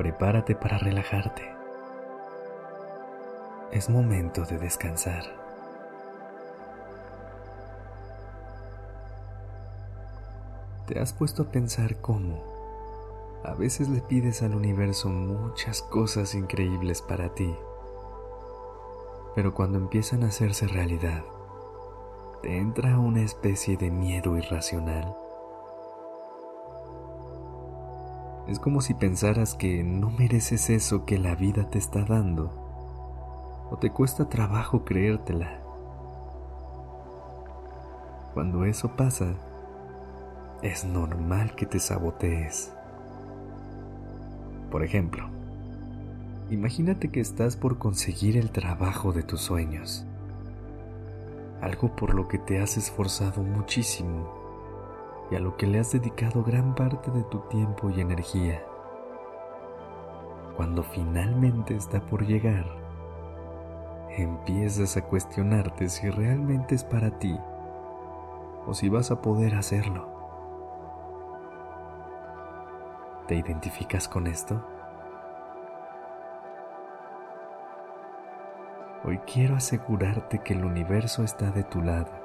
Prepárate para relajarte. Es momento de descansar. ¿Te has puesto a pensar cómo a veces le pides al universo muchas cosas increíbles para ti? Pero cuando empiezan a hacerse realidad, te entra una especie de miedo irracional Es como si pensaras que no mereces eso que la vida te está dando, o te cuesta trabajo creértela. Cuando eso pasa, es normal que te sabotees. Por ejemplo, imagínate que estás por conseguir el trabajo de tus sueños, algo por lo que te has esforzado muchísimo y a lo que le has dedicado gran parte de tu tiempo y energía. Cuando finalmente está por llegar, empiezas a cuestionarte si realmente es para ti o si vas a poder hacerlo. ¿Te identificas con esto? Hoy quiero asegurarte que el universo está de tu lado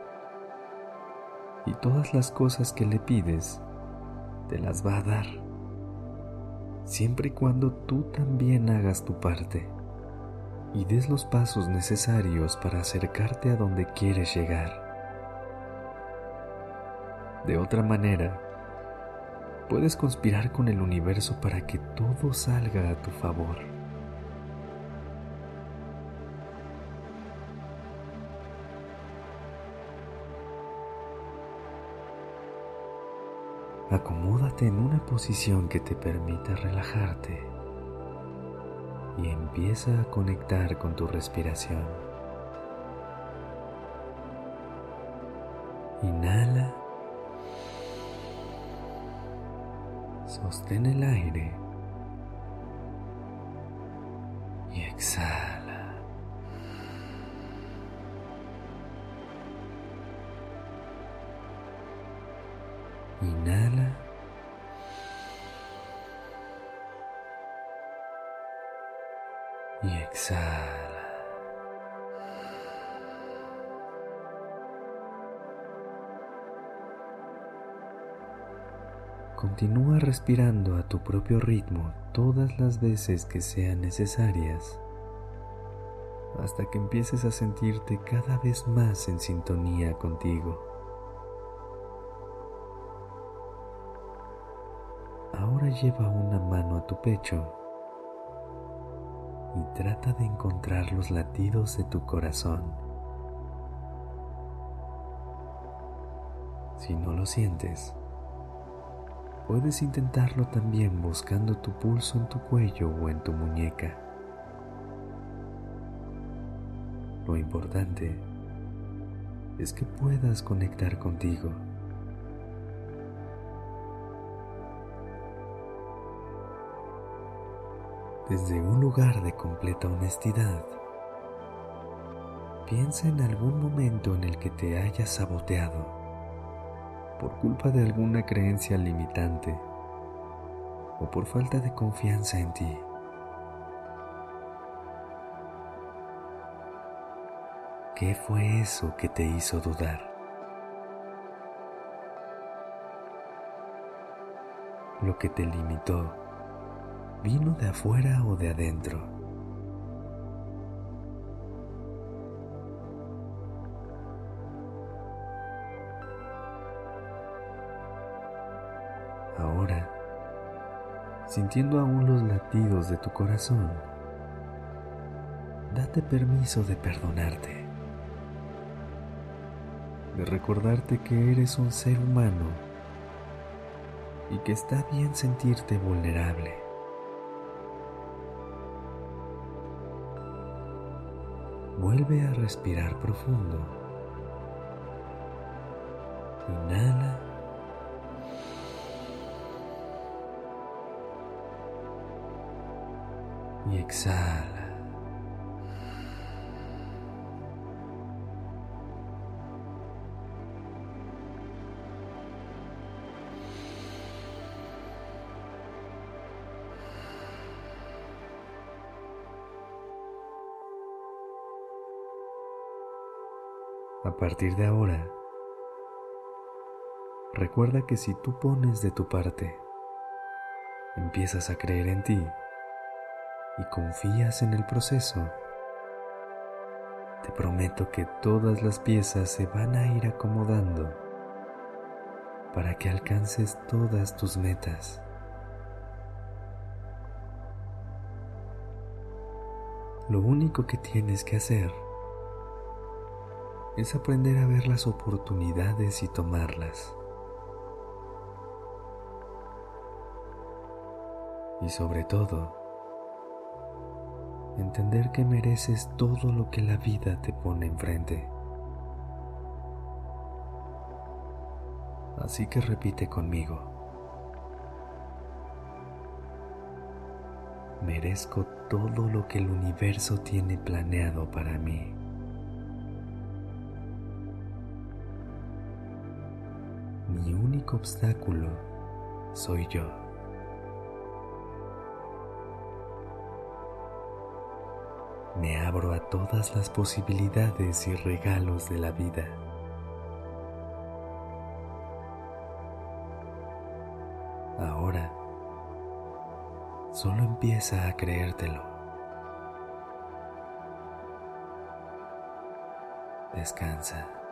y todas las cosas que le pides te las va a dar, siempre y cuando tú también hagas tu parte y des los pasos necesarios para acercarte a donde quieres llegar. De otra manera, puedes conspirar con el universo para que todo salga a tu favor. Acomódate en una posición que te permita relajarte y empieza a conectar con tu respiración. Inhala. Sostén el aire Y exhala. Continúa respirando a tu propio ritmo todas las veces que sean necesarias hasta que empieces a sentirte cada vez más en sintonía contigo. Ahora lleva una mano a tu pecho y trata de encontrar los latidos de tu corazón. Si no lo sientes, puedes intentarlo también buscando tu pulso en tu cuello o en tu muñeca. Lo importante es que puedas conectar contigo. Desde un lugar de completa honestidad. Piensa en algún momento en el que te hayas saboteado por culpa de alguna creencia limitante o por falta de confianza en ti. ¿Qué fue eso que te hizo dudar? Lo que te limitó vino de afuera o de adentro. Ahora, sintiendo aún los latidos de tu corazón, date permiso de perdonarte, de recordarte que eres un ser humano y que está bien sentirte vulnerable Vuelve a respirar profundo. Inhala. Y exhala. A partir de ahora, recuerda que si tú pones de tu parte, empiezas a creer en ti y confías en el proceso, te prometo que todas las piezas se van a ir acomodando para que alcances todas tus metas. Lo único que tienes que hacer es aprender a ver las oportunidades y tomarlas. Y sobre todo, entender que mereces todo lo que la vida te pone enfrente. Así que repite conmigo. Merezco todo lo que el universo tiene planeado para mí. Mi único obstáculo soy yo. Me abro a todas las posibilidades y regalos de la vida. Ahora, solo empieza a creértelo. Descansa.